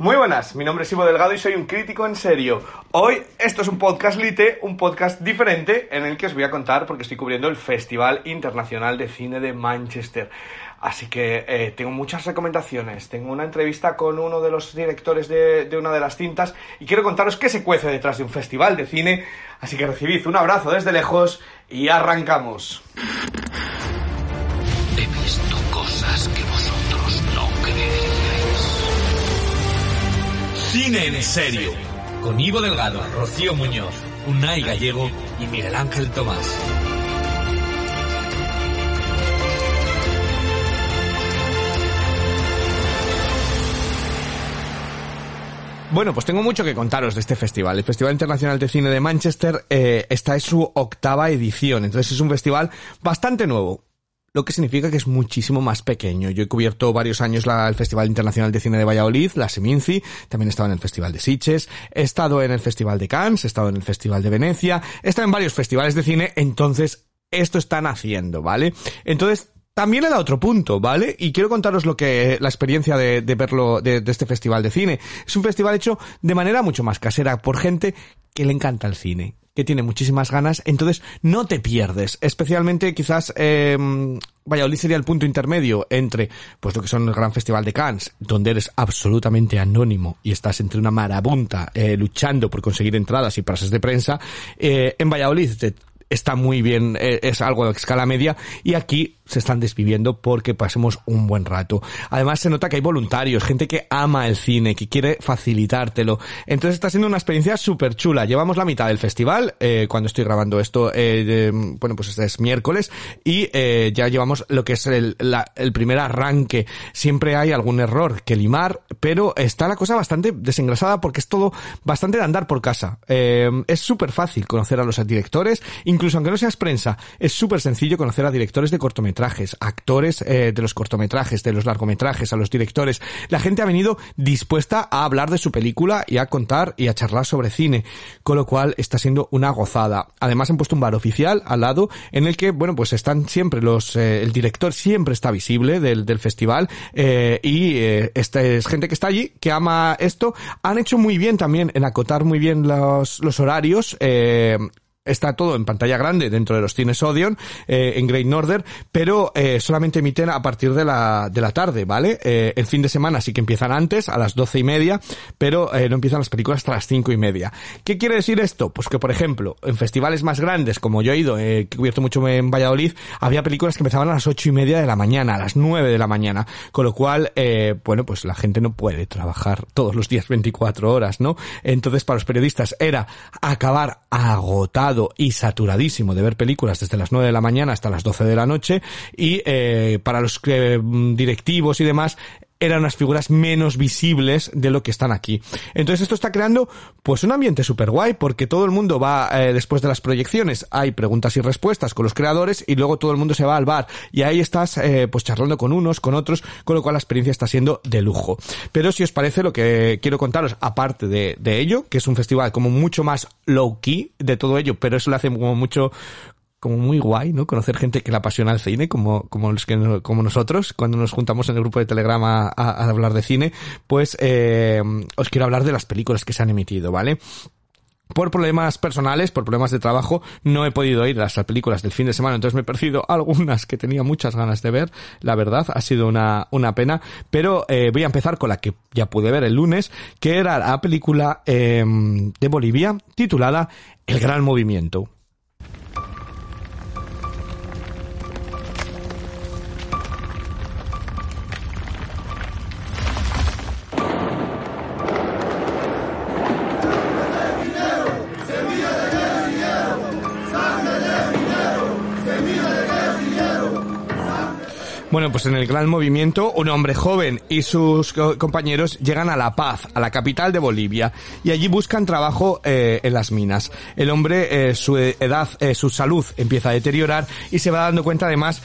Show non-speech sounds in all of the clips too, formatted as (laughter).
Muy buenas, mi nombre es Ivo Delgado y soy un crítico en serio. Hoy esto es un podcast lite, un podcast diferente en el que os voy a contar porque estoy cubriendo el Festival Internacional de Cine de Manchester. Así que eh, tengo muchas recomendaciones. Tengo una entrevista con uno de los directores de, de una de las cintas y quiero contaros qué se cuece detrás de un festival de cine. Así que recibid un abrazo desde lejos y arrancamos. Cine en serio. Con Ivo Delgado, Rocío Muñoz, Unai Gallego y Miguel Ángel Tomás. Bueno, pues tengo mucho que contaros de este festival. El Festival Internacional de Cine de Manchester, eh, esta es su octava edición, entonces es un festival bastante nuevo. Lo que significa que es muchísimo más pequeño. Yo he cubierto varios años la- el Festival Internacional de Cine de Valladolid, la Seminci, también he estado en el Festival de Sitges, he estado en el Festival de Cannes, he estado en el Festival de Venecia, he estado en varios festivales de cine, entonces esto están haciendo, ¿vale? Entonces también le da otro punto, ¿vale? Y quiero contaros lo que, la experiencia de, de verlo, de, de este festival de cine. Es un festival hecho de manera mucho más casera por gente que le encanta el cine, que tiene muchísimas ganas, entonces no te pierdes. Especialmente quizás, eh, Valladolid sería el punto intermedio entre, pues lo que son el Gran Festival de Cannes, donde eres absolutamente anónimo y estás entre una marabunta eh, luchando por conseguir entradas y pases de prensa. Eh, en Valladolid está muy bien, eh, es algo de escala media y aquí se están desviviendo porque pasemos un buen rato. Además se nota que hay voluntarios, gente que ama el cine, que quiere facilitártelo. Entonces está siendo una experiencia súper chula. Llevamos la mitad del festival, eh, cuando estoy grabando esto, eh, bueno pues este es miércoles y eh, ya llevamos lo que es el, el primer arranque. Siempre hay algún error que limar, pero está la cosa bastante desengrasada porque es todo bastante de andar por casa. Es súper fácil conocer a los directores, incluso aunque no seas prensa, es súper sencillo conocer a directores de cortometrajes, actores eh, de los cortometrajes, de los largometrajes, a los directores. La gente ha venido dispuesta a hablar de su película y a contar y a charlar sobre cine, con lo cual está siendo una gozada. Además han puesto un bar oficial al lado en el que, bueno, pues están siempre los, eh, el director siempre está visible del, del festival eh, y eh, esta es gente que está allí, que ama esto. Han hecho muy bien también en acotar muy bien los, los horarios. Eh, Está todo en pantalla grande dentro de los cines Odeon, eh, en Great Northern, pero eh, solamente emiten a partir de la, de la tarde, ¿vale? Eh, el fin de semana sí que empiezan antes, a las doce y media, pero eh, no empiezan las películas hasta las cinco y media. ¿Qué quiere decir esto? Pues que, por ejemplo, en festivales más grandes, como yo he ido, eh, que he cubierto mucho en Valladolid, había películas que empezaban a las ocho y media de la mañana, a las nueve de la mañana, con lo cual, eh, bueno, pues la gente no puede trabajar todos los días 24 horas, ¿no? Entonces, para los periodistas era acabar agotado y saturadísimo de ver películas desde las 9 de la mañana hasta las 12 de la noche y eh, para los eh, directivos y demás eran unas figuras menos visibles de lo que están aquí. Entonces esto está creando pues un ambiente súper guay porque todo el mundo va eh, después de las proyecciones, hay preguntas y respuestas con los creadores y luego todo el mundo se va al bar y ahí estás eh, pues charlando con unos, con otros, con lo cual la experiencia está siendo de lujo. Pero si os parece lo que quiero contaros, aparte de, de ello, que es un festival como mucho más low key de todo ello, pero eso le hace como mucho como muy guay, ¿no? Conocer gente que le apasiona el cine, como, como los que, como nosotros, cuando nos juntamos en el grupo de Telegram a- a hablar de cine, pues, eh, os quiero hablar de las películas que se han emitido, ¿vale? Por problemas personales, por problemas de trabajo, no he podido ir a las películas del fin de semana, entonces me he perdido (laughs) algunas que tenía muchas ganas de ver, la verdad, ha sido una, una pena, pero eh, voy a empezar con la que ya pude ver el lunes, que era la película eh, de Bolivia titulada El Gran Movimiento. Pues en el gran movimiento, un hombre joven y sus co- compañeros llegan a La Paz, a la capital de Bolivia, y allí buscan trabajo eh, en las minas. El hombre, eh, su edad, eh, su salud empieza a deteriorar y se va dando cuenta además,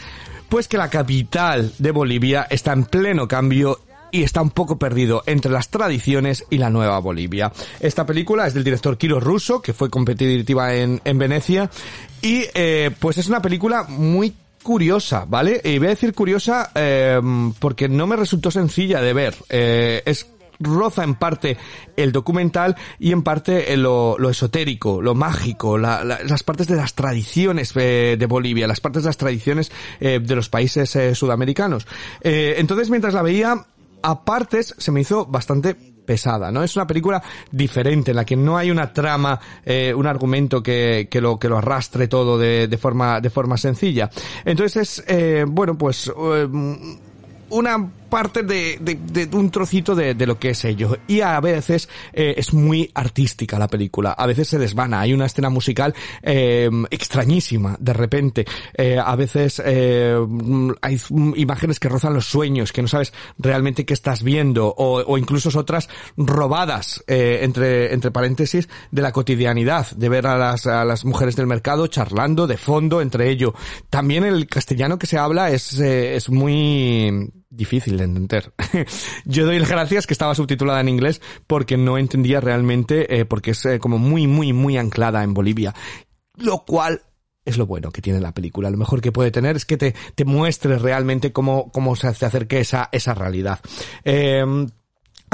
pues que la capital de Bolivia está en pleno cambio y está un poco perdido entre las tradiciones y la nueva Bolivia. Esta película es del director Kiro Russo, que fue competitiva en, en Venecia, y eh, pues es una película muy curiosa, ¿vale? Y voy a decir curiosa eh, porque no me resultó sencilla de ver. Eh, es roza en parte el documental y en parte lo, lo esotérico, lo mágico, la, la, las partes de las tradiciones eh, de Bolivia, las partes de las tradiciones eh, de los países eh, sudamericanos. Eh, entonces, mientras la veía, a partes se me hizo bastante pesada, ¿no? Es una película diferente, en la que no hay una trama, eh, un argumento que, que lo, que lo arrastre todo de, de forma, de forma sencilla. Entonces es, eh, bueno, pues, eh, una parte de, de, de un trocito de, de, lo que es ello. Y a veces eh, es muy artística la película. A veces se desvana. Hay una escena musical eh, extrañísima, de repente. Eh, a veces eh, hay imágenes que rozan los sueños, que no sabes realmente qué estás viendo. O, o incluso otras robadas, eh, entre, entre paréntesis, de la cotidianidad. De ver a las, a las mujeres del mercado charlando de fondo entre ello. También el castellano que se habla es, eh, es muy difícil de entender. (laughs) Yo doy las gracias que estaba subtitulada en inglés porque no entendía realmente, eh, porque es eh, como muy, muy, muy anclada en Bolivia. Lo cual es lo bueno que tiene la película. Lo mejor que puede tener es que te, te muestre realmente cómo, cómo se acerque esa, esa realidad. Eh,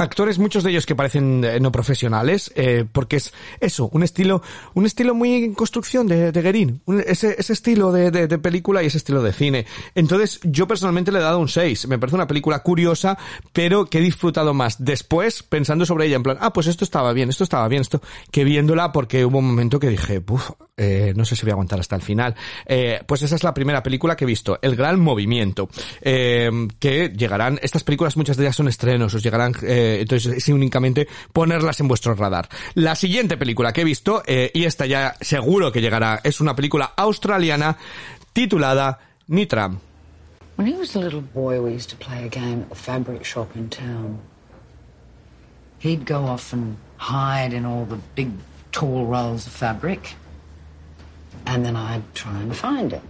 actores, muchos de ellos que parecen eh, no profesionales, eh, porque es eso, un estilo, un estilo muy en construcción de, de Guerin, ese, ese estilo de, de, de, película y ese estilo de cine. Entonces, yo personalmente le he dado un 6. Me parece una película curiosa, pero que he disfrutado más después pensando sobre ella, en plan, ah, pues esto estaba bien, esto estaba bien, esto, que viéndola porque hubo un momento que dije, uff, eh, no sé si voy a aguantar hasta el final. Eh, pues esa es la primera película que he visto, El Gran Movimiento, eh, que llegarán, estas películas muchas de ellas son estrenos, os llegarán, eh, entonces es únicamente ponerlas en vuestro radar. La siguiente película que he visto, eh, y esta ya seguro que llegará, es una película australiana titulada Nitram. When he was a little boy, we used to play a game at the fabric shop in town. He'd go off and hide in all the big, tall rolls of fabric, and then I'd try and find him.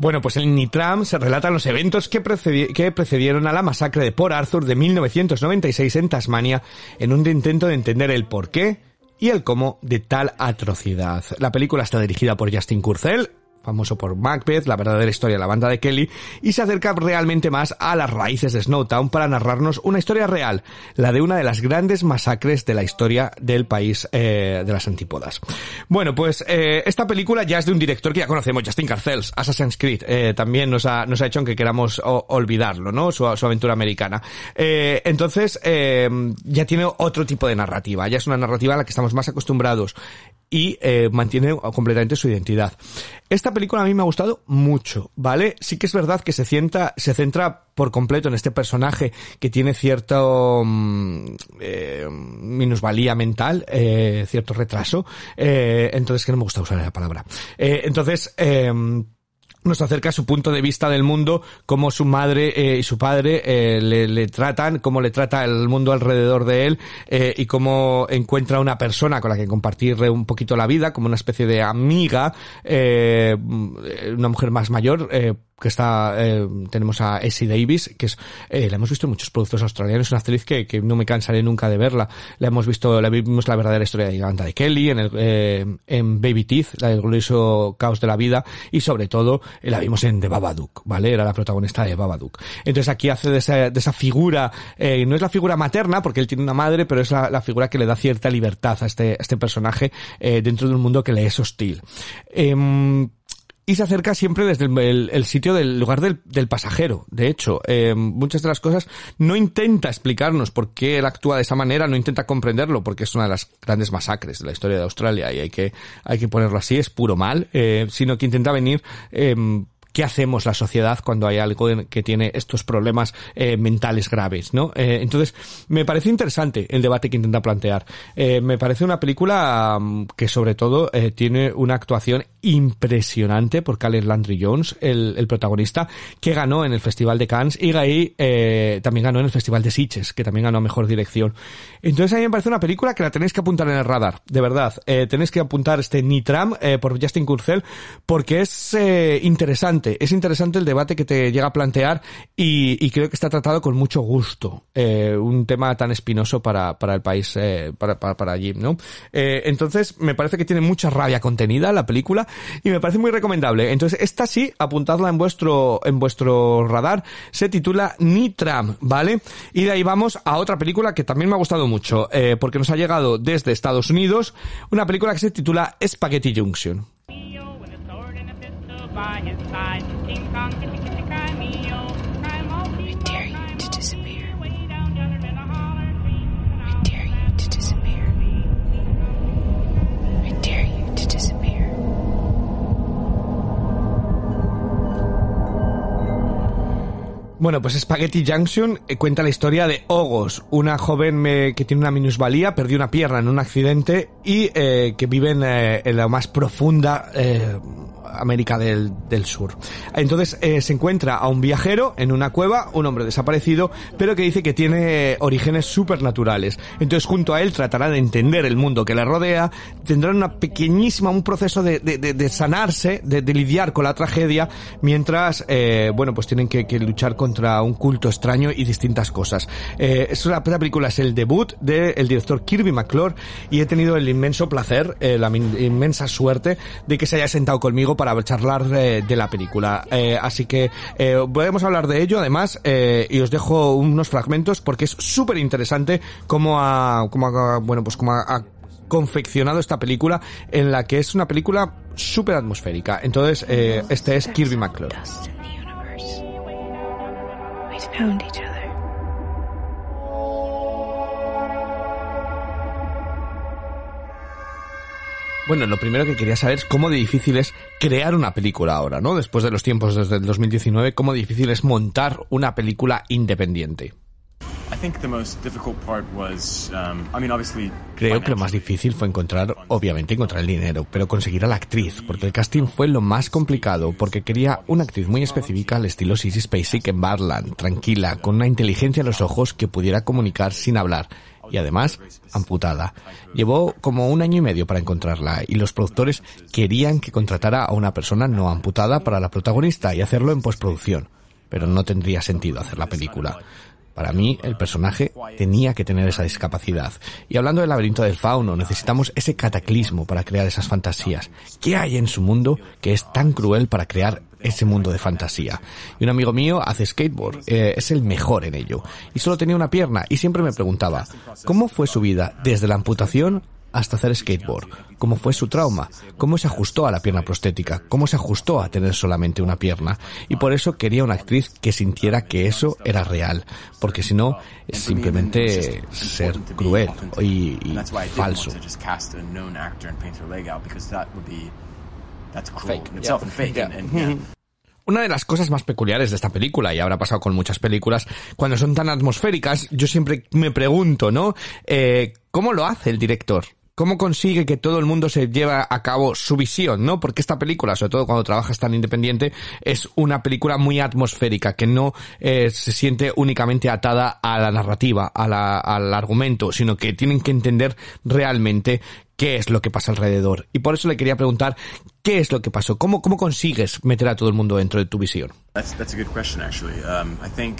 Bueno, pues en Nitram se relatan los eventos que, precedi que, precedieron a la masacre de Port Arthur de 1996 en Tasmania en un intento de entender el porqué y el cómo de tal atrocidad. La película está dirigida por Justin Kurzel, famoso por Macbeth, la verdadera historia de la banda de Kelly, y se acerca realmente más a las raíces de Snowtown para narrarnos una historia real, la de una de las grandes masacres de la historia del país eh, de las antípodas. Bueno, pues eh, esta película ya es de un director que ya conocemos, Justin Carcels, Assassin's Creed, eh, también nos ha, nos ha hecho que queramos o, olvidarlo, ¿no? Su, su aventura americana. Eh, entonces, eh, ya tiene otro tipo de narrativa, ya es una narrativa a la que estamos más acostumbrados y eh, mantiene completamente su identidad. Esta película a mí me ha gustado mucho, ¿vale? Sí que es verdad que se centra, se centra por completo en este personaje que tiene cierto mm, eh, minusvalía mental, eh, cierto retraso, eh, entonces que no me gusta usar la palabra. Eh, entonces, eh, nos acerca a su punto de vista del mundo, cómo su madre eh, y su padre eh, le, tratan, cómo le trata el mundo alrededor de él eh, y cómo encuentra una persona con la que compartir un poquito la vida, como una especie de amiga, una mujer más mayor, que está, eh, tenemos a Essie Davis, que es, eh, la hemos visto en muchos productos australianos, es una actriz que, que no me cansaré nunca de verla. La hemos visto, la vimos la verdadera historia de Giganta de Kelly, en el, eh, en Baby Teeth, la del glorioso caos de la vida, y sobre todo, eh, la vimos en The Babadook, ¿vale? Era la protagonista de Babadook. Entonces aquí hace de esa, de esa figura, eh, no es la figura materna, porque él tiene una madre, pero es la, la figura que le da cierta libertad a este, a este personaje, eh, dentro de un mundo que le es hostil. Y se acerca siempre desde el, sitio del lugar del, pasajero. De hecho, eh, muchas de las cosas no intenta explicarnos por qué él actúa de esa manera, no intenta comprenderlo, porque es una de las grandes masacres de la historia de Australia y hay que, hay que ponerlo así, es puro mal, eh, sino que intenta venir eh, qué hacemos la sociedad cuando hay algo que tiene estos problemas mentales graves, ¿no? Entonces, me parece interesante el debate que intenta plantear. Me parece una película um, que sobre todo tiene una actuación impresionante por Caleb Landry Jones, el, el, protagonista, que ganó en el Festival de Cannes y ahí eh, también ganó en el Festival de Sitges, que también ganó Mejor Dirección. Entonces, a mí me parece una película que la tenéis que apuntar en el radar, de verdad. Eh, tenéis que apuntar este Nitram eh, por Justin Kurzel, porque es eh, interesante es interesante el debate que te llega a plantear y, y creo que está tratado con mucho gusto. Eh, un tema tan espinoso para, para el país, eh, para, para, para allí, ¿no? Entonces, me parece que tiene mucha rabia contenida la película, y me parece muy recomendable. Entonces, esta sí, apuntadla en vuestro, en vuestro radar, se titula Nitram, ¿vale? Y de ahí vamos a otra película que también me ha gustado mucho, eh, porque nos ha llegado desde Estados Unidos, una película que se titula Spaghetti Junction. Bueno, pues Spaghetti Junction eh, cuenta la historia de Ogos, una joven eh, que tiene una minusvalía, perdió una pierna en un accidente y eh, que vive en, eh, en la más profunda eh, América del, Sur. Entonces eh, se encuentra a un viajero en una cueva, un hombre desaparecido, pero que dice que tiene orígenes supernaturales. Entonces junto a él tratará de entender el mundo que le rodea, tendrán una pequeñísima, un proceso de, de, sanarse, de, lidiar con la tragedia, mientras, eh, bueno, pues tienen que, luchar contra un culto extraño y distintas cosas. Eh, esta película es el debut del director Kirby McClure y he tenido el inmenso placer, eh, la inmensa suerte de que se haya sentado conmigo para charlar eh, de la película. Eh, así que eh, podemos hablar de ello además eh, y os dejo unos fragmentos porque es súper interesante cómo ha, cómo ha, bueno, pues cómo ha, confeccionado esta película en la que es una película súper atmosférica. Entonces, eh, este es Kirby McClure. Bueno, lo primero que quería saber es cómo de difícil es crear una película ahora, ¿no? Después de los tiempos desde el 2019, cómo difícil es montar una película independiente. Um. Creo que lo más difícil fue encontrar, obviamente encontrar el dinero, pero conseguir a la actriz, porque el casting fue lo más complicado, porque quería una actriz muy específica al estilo Sissy Spacek en Barland, tranquila, con una inteligencia en los ojos que pudiera comunicar sin hablar, y además amputada. Llevó como un año y medio para encontrarla, y los productores querían que contratara a una persona no amputada para la protagonista y hacerlo en postproducción, pero no tendría sentido hacer la película. Para mí, el personaje tenía que tener esa discapacidad. Y hablando del laberinto del fauno, necesitamos ese cataclismo para crear esas fantasías. ¿Qué hay en su mundo que es tan cruel para crear ese mundo de fantasía? Y un amigo mío hace skateboard, eh, es el mejor en ello. Y solo tenía una pierna y siempre me preguntaba, ¿cómo fue su vida desde la amputación hasta hacer skateboard. ¿Cómo fue su trauma? ¿Cómo se ajustó a la pierna prostética? ¿Cómo se ajustó a tener solamente una pierna? Y por eso quería una actriz que sintiera que eso era real. Porque si no, es simplemente ser cruel y, falso. Una de las cosas más peculiares de esta película, y habrá pasado con muchas películas, cuando son tan atmosféricas, yo siempre me pregunto, ¿no? Eh, ¿Cómo lo hace el director? ¿Cómo consigue que todo el mundo se lleve a cabo su visión, no? Porque esta película, sobre todo cuando trabajas tan independiente, es una película muy atmosférica, que no eh, se siente únicamente atada a la narrativa, a la- al argumento, sino que tienen que entender realmente qué es lo que pasa alrededor. Y por eso le quería preguntar, ¿qué es lo que pasó? ¿Cómo, cómo consigues meter a todo el mundo dentro de tu visión? That's that's a good question actually. Um, I think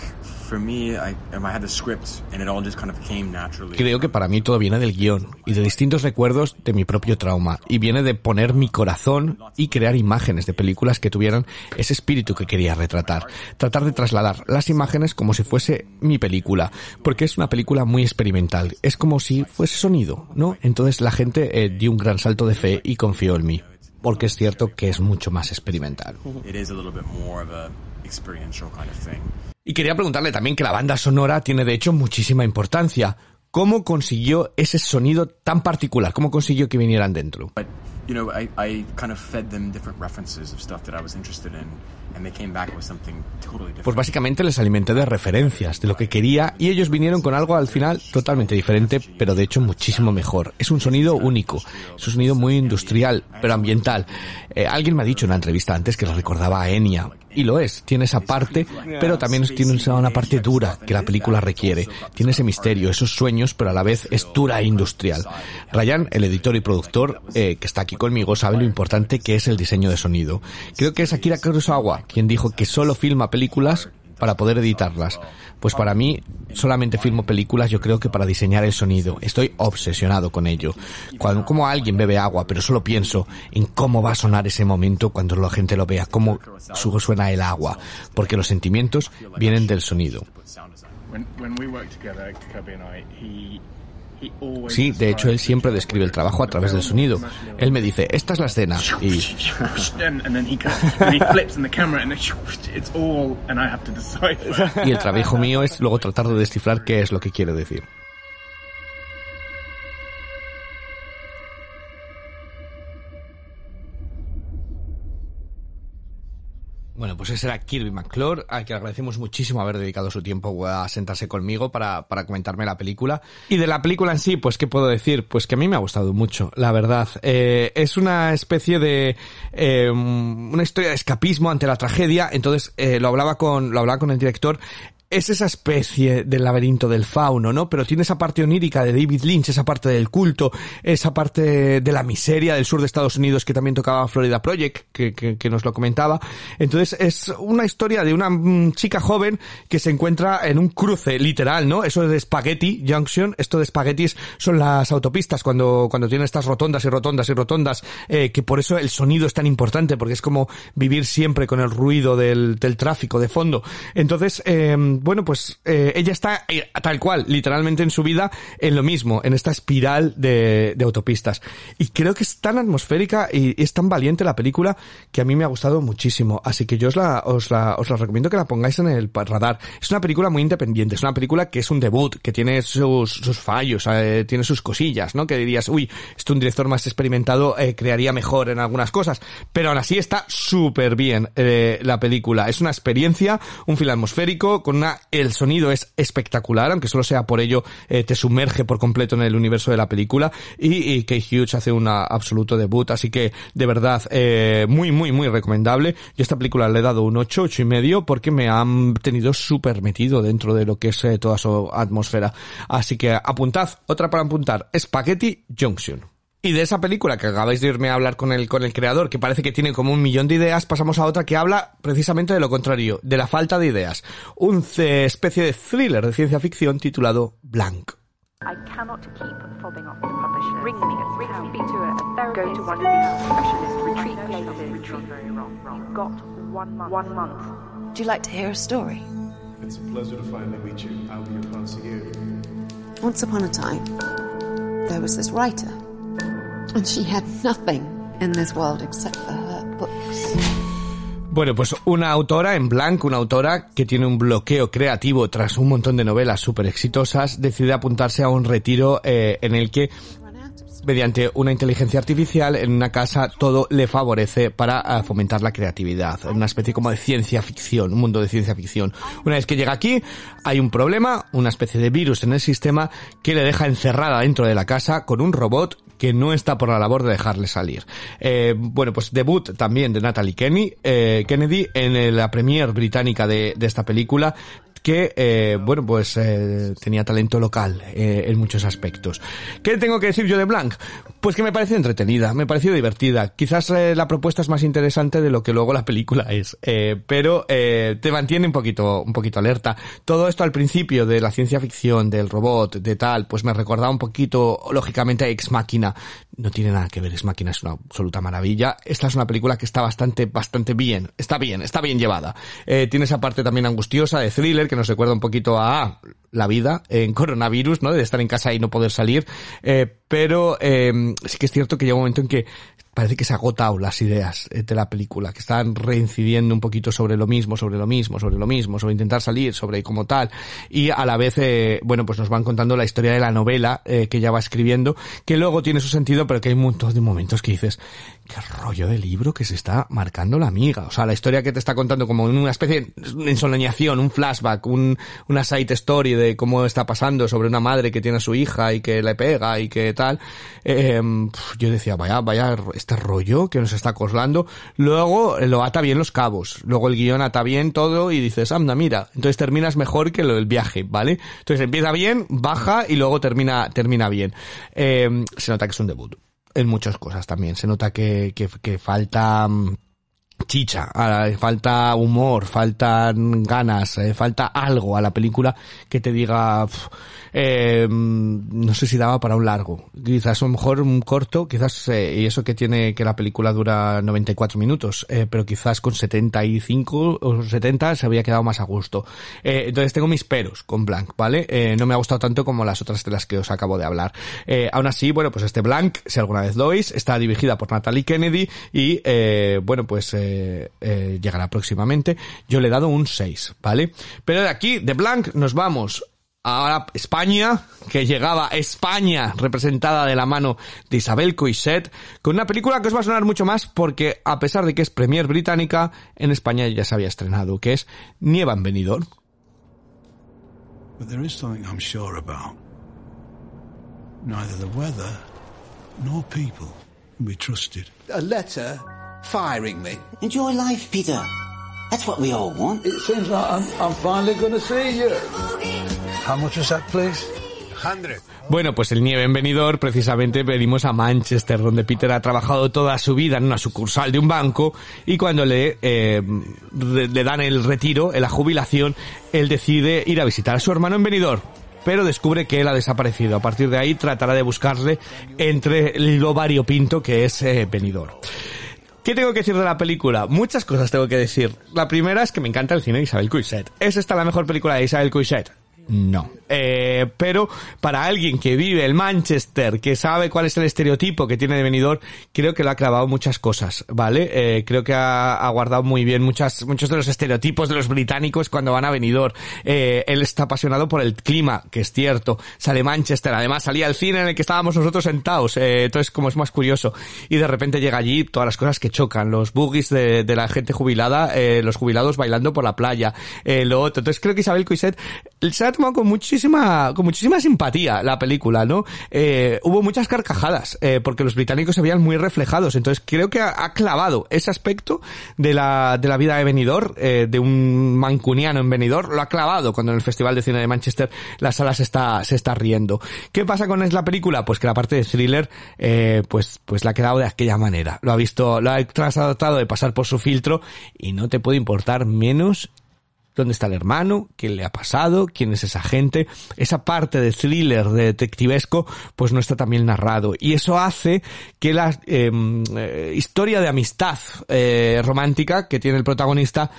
for me, I, I had the script and it all just kind of came naturally. Creo que para mí todo viene del guion y de distintos recuerdos de mi propio trauma y viene de poner mi corazón y crear imágenes de películas que tuvieran ese espíritu que quería retratar. Tratar de trasladar las imágenes como si fuese mi película, porque es una película muy experimental. Es como si fuese sonido, ¿no? Entonces la gente eh, dio un gran salto de fe y confió en mí, porque es cierto que es mucho más experimental. Y quería preguntarle también que la banda sonora tiene de hecho muchísima importancia. ¿Cómo consiguió ese sonido tan particular? ¿Cómo consiguió que vinieran dentro? But you know, I, I kind of fed them different references of stuff that I was interested in, and they came back with something totally different. Pues básicamente les alimenté de referencias, de lo que quería, y ellos vinieron con algo al final totalmente diferente, pero de hecho muchísimo mejor. Es un sonido único, es un sonido muy industrial, pero ambiental. Eh, alguien me ha dicho en una entrevista antes que lo recordaba a Enya, y lo es, tiene esa parte, pero también tiene una parte dura que la película requiere. Tiene ese misterio, esos sueños, pero a la vez es dura e industrial. Ryan, el editor y productor eh, que está aquí conmigo, sabe lo importante que es el diseño de sonido. Creo que es Akira Kurosawa quien dijo que solo filma películas para poder editarlas. Pues para mí, solamente filmo películas yo creo que para diseñar el sonido. Estoy obsesionado con ello. Cuando, como alguien bebe agua, pero solo pienso en cómo va a sonar ese momento cuando la gente lo vea, cómo su- suena el agua. Porque los sentimientos vienen del sonido. Sí, de hecho él siempre describe el trabajo a través del sonido. Él me dice, esta es la escena. Y (laughs) y el trabajo mío es luego tratar de descifrar qué es lo que quiere decir. Bueno, pues ese era Kirby McClure, al que agradecemos muchísimo haber dedicado su tiempo a sentarse conmigo para, para comentarme la película. Y de la película en sí, pues, ¿qué puedo decir? Pues que a mí me ha gustado mucho, la verdad. Eh, es una especie de, eh, una historia de escapismo ante la tragedia, entonces, eh, lo hablaba con, lo hablaba con el director, es esa especie del laberinto del fauno, ¿no? Pero tiene esa parte onírica de David Lynch, esa parte del culto, esa parte de la miseria del sur de Estados Unidos que también tocaba Florida Project, que, que, nos lo comentaba. Entonces es una historia de una mm, chica joven que se encuentra en un cruce literal, ¿no? Eso de Spaghetti Junction, esto de espaguetis son las autopistas cuando, cuando tienen estas rotondas y rotondas y rotondas, eh, que por eso el sonido es tan importante, porque es como vivir siempre con el ruido del, del tráfico de fondo. Entonces, eh, bueno, pues eh, ella está eh, tal cual, literalmente en su vida, en lo mismo, en esta espiral de, de autopistas. Y creo que es tan atmosférica y es tan valiente la película que a mí me ha gustado muchísimo. Así que yo os la, os la, os la recomiendo que la pongáis en el radar. Es una película muy independiente, es una película que es un debut, que tiene sus, sus fallos, eh, tiene sus cosillas, ¿no? Que dirías, uy, esto un director más experimentado eh, crearía mejor en algunas cosas. Pero aún así está súper bien eh, la película. Es una experiencia, un film atmosférico, con una el sonido es espectacular, aunque solo sea por ello, eh, te sumerge por completo en el universo de la película. Y, y Kate Hughes hace un absoluto debut, así que de verdad, eh, muy, muy, muy recomendable. Yo a esta película le he dado un 8, 8 y medio, porque me han tenido súper metido dentro de lo que es eh, toda su atmósfera. Así que apuntad, otra para apuntar, Spaghetti Junction. Y de esa película que acabáis de irme a hablar con el, con el creador, que parece que tiene como un millón de ideas, pasamos a otra que habla precisamente de lo contrario, de la falta de ideas. Un especie de thriller de ciencia ficción titulado Blank. I cannot keep fobbing off the publisher. Ring me, ring me to a, a therapist. Go to one of these specialist retreat places. Retreat very wrong, wrong. You've got one month. One month. Would you like to hear a story? It's a pleasure to finally meet you. I'll be your concierge. Once upon a time, there was this writer, Bueno, pues una autora en blanco, una autora que tiene un bloqueo creativo tras un montón de novelas súper exitosas, decide apuntarse a un retiro eh, en el que mediante una inteligencia artificial en una casa todo le favorece para uh, fomentar la creatividad, una especie como de ciencia ficción, un mundo de ciencia ficción. Una vez que llega aquí, hay un problema, una especie de virus en el sistema que le deja encerrada dentro de la casa con un robot que no está por la labor de dejarle salir. Eh, bueno, pues debut también de Natalie eh, Kennedy en la premier británica de, de esta película, que, eh, bueno, pues eh, tenía talento local eh, en muchos aspectos. ¿Qué tengo que decir yo de Blanc? Pues que me pareció entretenida, me pareció divertida. Quizás eh, la propuesta es más interesante de lo que luego la película es, eh, pero eh, te mantiene un poquito, un poquito alerta. Todo esto al principio de la ciencia ficción, del robot, de tal, pues me recordaba un poquito, lógicamente, a Ex Máquina. No tiene nada que ver, Ex Máquina es una absoluta maravilla. Esta es una película que está bastante, bastante bien, está bien, está bien llevada. Tiene esa parte también angustiosa de thriller que nos recuerda un poquito a la vida en coronavirus, ¿no? De estar en casa y no poder salir. Eh, pero eh, sí que es cierto que llega un momento en que parece que se ha agotado las ideas de la película, que están reincidiendo un poquito sobre lo mismo, sobre lo mismo, sobre lo mismo, sobre intentar salir, sobre como tal. Y a la vez, eh, bueno, pues nos van contando la historia de la novela eh, que ella va escribiendo, que luego tiene su sentido, pero que hay un montón de momentos que dices, qué rollo de libro que se está marcando la amiga. O sea, la historia que te está contando como en una especie de ensoñación, un flashback, un, una side story de cómo está pasando sobre una madre que tiene a su hija y que le pega y que tal. Eh, yo decía, vaya, vaya, rollo que nos está acoslando. Luego lo ata bien los cabos. Luego el guion ata bien todo y dices, anda, mira. Entonces terminas mejor que lo del viaje, ¿vale? Entonces empieza bien, baja y luego termina, termina bien. Eh, se nota que es un debut en muchas cosas también. Se nota que, que, que falta chicha, falta humor, faltan ganas, eh, falta algo a la película que te diga, eh, no sé si daba para un largo, quizás a lo mejor un corto, quizás, eh, y eso que tiene que la película dura 94 minutos, pero quizás con 75 o 70 se había quedado más a gusto. Entonces tengo mis peros con Blank, ¿vale? No me ha gustado tanto como las otras de las que os acabo de hablar. Aún así, bueno, pues este Blank, si alguna vez lo oís, está dirigida por Natalie Kennedy y, bueno, pues eh, eh, llegará próximamente. Yo le he dado un 6, ¿vale? Pero de aquí, de Blank, nos vamos Ahora España, que llegaba España representada de la mano de Isabel Coixet, con una película que os va a sonar mucho más porque a pesar de que es premier británica, en España ya se había estrenado, que es Nieva en Benidorm. But there is something I'm sure about. Neither the weather nor people can be trusted. A letter firing me. Enjoy life, Peter. That's what we all want. It seems like I'm, I'm finally going to see you. How much was that, please? Hundred. Bueno, pues el Nieve en Benidorm precisamente venimos a Manchester, donde Peter ha trabajado toda su vida en una sucursal de un banco y cuando le, eh, le dan el retiro, la jubilación, él decide ir a visitar a su hermano en Benidorm. Pero descubre que él ha desaparecido. A partir de ahí tratará de buscarle entre lo variopinto que es eh, Benidorm. ¿Qué tengo que decir de la película? Muchas cosas tengo que decir. La primera es que me encanta el cine de Isabel Coixet. ¿Es esta la mejor película de Isabel Coixet? No. Eh, pero para alguien que vive en Manchester, que sabe cuál es el estereotipo que tiene de Benidorm, creo que lo ha clavado muchas cosas, ¿vale? Eh, creo que ha, guardado muy bien muchas, muchos de los estereotipos de los británicos cuando van a Benidorm. Eh, él está apasionado por el clima, que es cierto. Sale Manchester, además salía el cine en el que estábamos nosotros sentados, eh, entonces como es más curioso. Y de repente llega allí todas las cosas que chocan, los boogies de, de la gente jubilada, eh, los jubilados bailando por la playa, eh, lo otro. Entonces creo que Isabel Coixet se ha con muchísima, con muchísima simpatía la película, ¿no? Eh, hubo muchas carcajadas, eh, porque los británicos se veían muy reflejados. Entonces creo que ha, clavado ese aspecto de la, de la vida de Benidorm, eh, de un mancuniano en Benidorm, lo ha clavado cuando en el Festival de Cine de Manchester la sala se está, se está riendo. ¿Qué pasa con la película? Pues que la parte de thriller, eh, pues, pues la ha quedado de aquella manera. Lo ha visto, lo ha tratado de pasar por su filtro y no te puede importar menos dónde está el hermano, qué le ha pasado, quién es esa gente. Esa parte de thriller, de detectivesco, pues no está tan bien narrado. Y eso hace que la eh, eh, historia de amistad eh, romántica que tiene el protagonista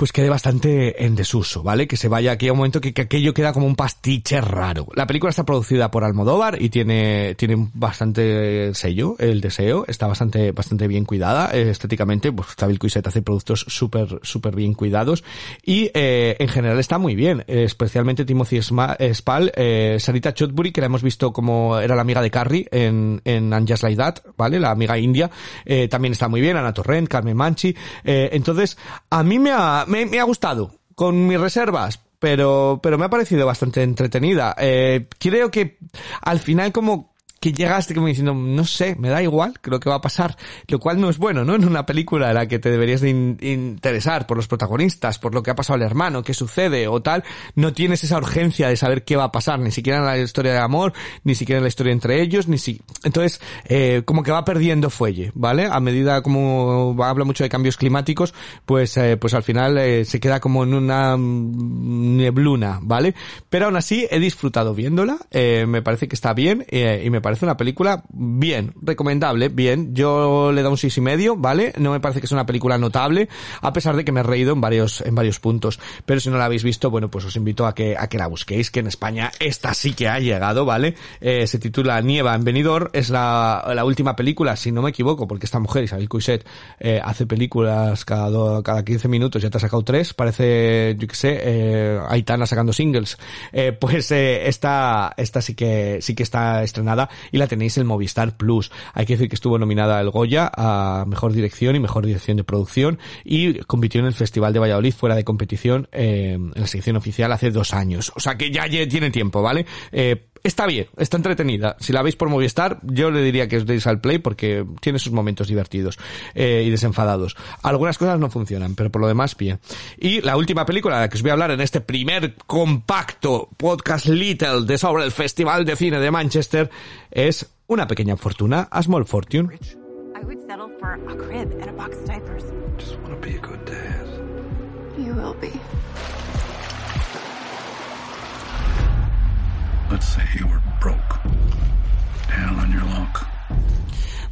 pues quede bastante en desuso, ¿vale? Que se vaya aquí a un momento que, que aquello queda como un pastiche raro. La película está producida por Almodóvar y tiene, tiene bastante sello, el deseo, está bastante, bastante bien cuidada, eh, estéticamente, pues David Cuiset hace productos súper, súper bien cuidados y eh, en general está muy bien, eh, especialmente Timothy eh, Spall, eh, Sarita Chotbury, que la hemos visto como era la amiga de Carrie en, en And Just That, ¿vale? La amiga india, también está muy bien, Ana Torrent, Carmen Manchi, entonces, a mí me ha, me, me ha gustado, con mis reservas, pero, pero me ha parecido bastante entretenida. Eh, creo que al final como que llegaste como diciendo, no sé, me da igual, creo que va a pasar, lo cual no es bueno, ¿no? En una película en la que te deberías de in- interesar por los protagonistas, por lo que ha pasado al hermano, qué sucede o tal, no tienes esa urgencia de saber qué va a pasar, ni siquiera en la historia de amor, ni siquiera en la historia entre ellos, ni si... Entonces, eh, como que va perdiendo fuelle, ¿vale? A medida como habla mucho de cambios climáticos, pues, eh, pues al final eh, se queda como en una nebluna, ¿vale? Pero aún así he disfrutado viéndola, eh, me parece que está bien y me parece una película bien, recomendable, bien. Yo le da un seis y medio, ¿vale? No me parece que es una película notable, a pesar de que me he reído en varios, en varios puntos. Pero si no la habéis visto, bueno, pues os invito a que, a que la busquéis, que en España esta sí que ha llegado, ¿vale? Eh, se titula Nieva en Benidorm, es la, la última película, si no me equivoco, porque esta mujer, Isabel Coixet, eh, hace películas cada, do- cada 15 minutos, ya te ha sacado tres, parece, yo qué sé, eh, Aitana sacando singles. Eh, pues eh, esta, esta sí que, sí que está estrenada y la tenéis en Movistar Plus. Hay que decir que estuvo nominada al Goya a Mejor Dirección y Mejor Dirección de Producción y compitió en el Festival de Valladolid fuera de competición eh, en la sección oficial hace dos años. O sea que ya tiene tiempo, ¿vale? Eh, Está bien, está entretenida. Si la veis por Movistar, yo le diría que os deis al play porque tiene sus momentos divertidos eh, y desenfadados. Algunas cosas no funcionan, pero por lo demás, bien. Y la última película de la que os voy a hablar en este primer compacto podcast Little de sobre el Festival de Cine de Manchester es Una pequeña fortuna, A Small Fortune.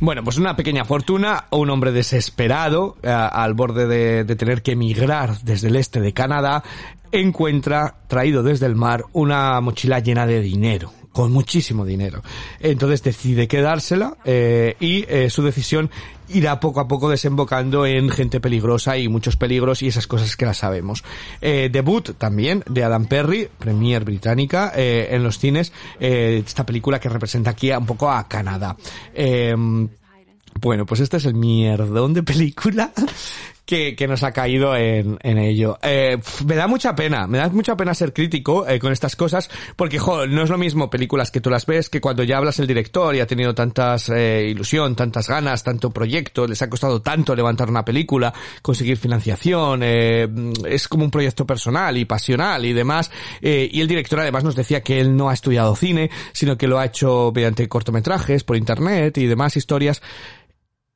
Bueno, pues una pequeña fortuna, un hombre desesperado, eh, al borde de, de tener que emigrar desde el este de Canadá, encuentra, traído desde el mar, una mochila llena de dinero con muchísimo dinero. Entonces decide quedársela eh, y eh, su decisión irá poco a poco desembocando en gente peligrosa y muchos peligros y esas cosas que las sabemos. Eh, debut también de Adam Perry, premier británica, en los cines, esta película que representa aquí un poco a Canadá. Eh, bueno, pues este es el mierdón de película que, que nos ha caído en, en ello. Eh, me da mucha pena, me da mucha pena ser crítico eh, con estas cosas, porque, jo, no es lo mismo películas que tú las ves que cuando ya hablas el director y ha tenido tantas eh, ilusión, tantas ganas, tanto proyecto, les ha costado tanto levantar una película, conseguir financiación, eh, es como un proyecto personal y pasional y demás, eh, y el director además nos decía que él no ha estudiado cine, sino que lo ha hecho mediante cortometrajes, por internet y demás historias,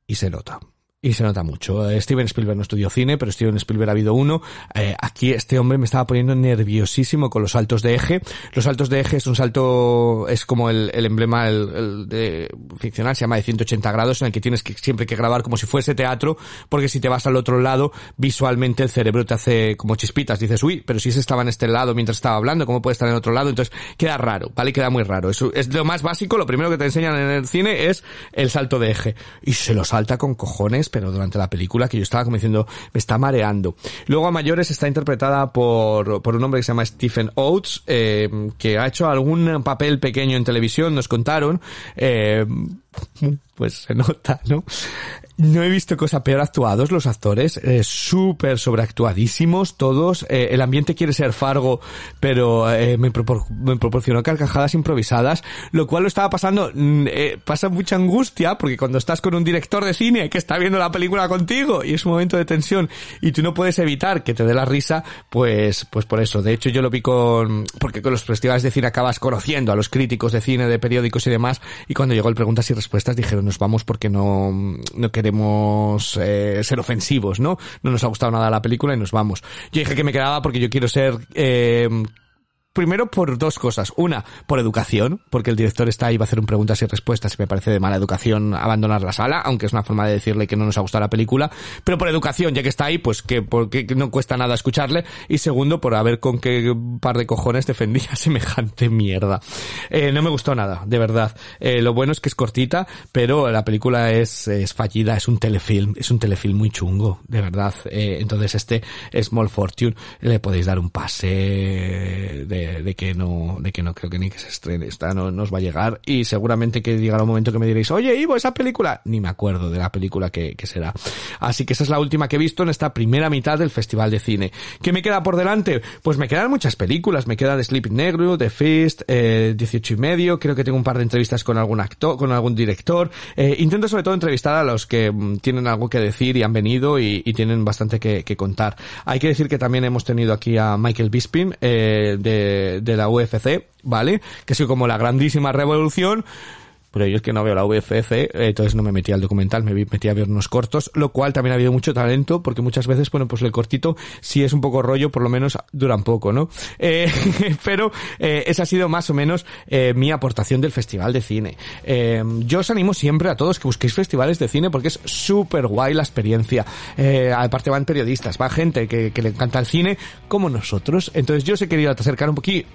y se nota. Y se nota mucho. Steven Spielberg no estudió cine, pero Steven Spielberg ha habido uno. Eh, aquí este hombre me estaba poniendo nerviosísimo con los saltos de eje. Los saltos de eje es un salto, es como el, el emblema el, el de ficcional, se llama de 180 grados, en el que tienes que siempre que grabar como si fuese teatro, porque si te vas al otro lado, visualmente el cerebro te hace como chispitas. Dices, uy, pero si ese estaba en este lado mientras estaba hablando, ¿cómo puede estar en otro lado? Entonces queda raro, ¿vale? Queda muy raro. Eso es lo más básico, lo primero que te enseñan en el cine es el salto de eje. Y se lo salta con cojones, pero durante la película que yo estaba como diciendo, me está mareando. Luego a mayores está interpretada por, por un hombre que se llama Stephen Oates, eh, que ha hecho algún papel pequeño en televisión, nos contaron, eh, (laughs) pues se nota, ¿no? No he visto cosa peor actuados los actores, eh, súper sobreactuadísimos todos. Eh, el ambiente quiere ser Fargo, pero eh, me, propor- proporcionó carcajadas improvisadas, lo cual lo estaba pasando. mm, pasa mucha angustia porque cuando estás con un director de cine que está viendo la película contigo y es un momento de tensión y tú no puedes evitar que te dé la risa, pues, pues por eso. De hecho, yo lo vi con, porque con los festivales de cine acabas conociendo a los críticos de cine, de periódicos y demás, y cuando llegó el preguntas y respuestas dijeron nos vamos porque no, no queremos eh, ser ofensivos, ¿no? No nos ha gustado nada la película y nos vamos. Yo dije que me quedaba porque yo quiero ser, eh, Primero por dos cosas. Una, por educación, porque el director está ahí va a hacer un preguntas y respuestas y me parece de mala educación abandonar la sala, aunque es una forma de decirle que no nos ha gustado la película. Pero por educación, ya que está ahí, pues que porque no cuesta nada escucharle. Y segundo, por a ver con qué par de cojones defendía (laughs) semejante mierda. Eh, no me gustó nada, de verdad. Eh, lo bueno es que es cortita, pero la película es, es fallida, es un telefilm, es un telefilm muy chungo, de verdad. Eh, entonces este Small Fortune le podéis dar un pase de, de que no, de que no creo que ni que se estrene esta, no nos va a llegar y seguramente que llegará un momento que me diréis, oye Ivo, esa película, ni me acuerdo de la película que, que será. Así que esa es la última que he visto en esta primera mitad del Festival de Cine. ¿Qué me queda por delante? Pues me quedan muchas películas, me queda The Sleeping Negro, The Fist, eh, 18 y medio, creo que tengo un par de entrevistas con algún actor, con algún director, eh, intento sobre todo entrevistar a los que mm, tienen algo que decir y han venido y, y tienen bastante que, que contar. Hay que decir que también hemos tenido aquí a Michael Bisping, eh, de, de la UFC, ¿vale? Que sido como la grandísima revolución. Pero yo es que no veo la eh, entonces no me metí al documental, me metí a ver unos cortos, lo cual también ha habido mucho talento, porque muchas veces, bueno, pues el cortito, si es un poco rollo, por lo menos dura un poco, ¿no? (laughs) Eh, pero eh, esa ha sido más o menos eh, mi aportación del Festival de Cine. Yo os animo siempre a todos que busquéis festivales de cine porque es súper guay la experiencia. Aparte van periodistas, va gente que, que le encanta el cine, como nosotros. Entonces yo os he querido acercar un poquito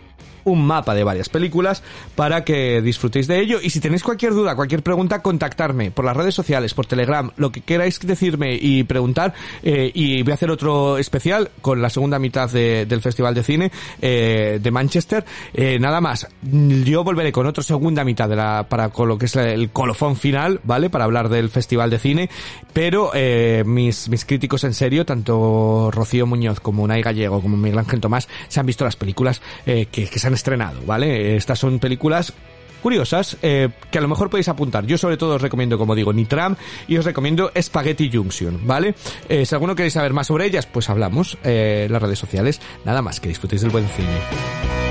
un mapa de varias películas para que disfrutéis de ello y si tenéis cualquier duda, cualquier pregunta, contactarme por las redes sociales, por Telegram, lo que queráis decirme y preguntar eh, y voy a hacer otro especial con la segunda mitad de- del Festival de Cine eh, de Manchester. Eh, nada más, yo volveré con otra segunda mitad de la, para con lo que es el colofón final, ¿vale? Para hablar del Festival de Cine, pero mis, mis críticos en serio, tanto Rocío Muñoz como Unai Gallego como Miguel Ángel Tomás, se han visto las películas que, que han estrenado, ¿vale? Estas son películas curiosas eh, que a lo mejor podéis apuntar. Yo sobre todo os recomiendo, como digo, Nitram y os recomiendo Spaghetti Junction, ¿vale? Eh, si alguno queréis saber más sobre ellas, pues hablamos eh, en las redes sociales. Nada más, que disfrutéis del buen cine.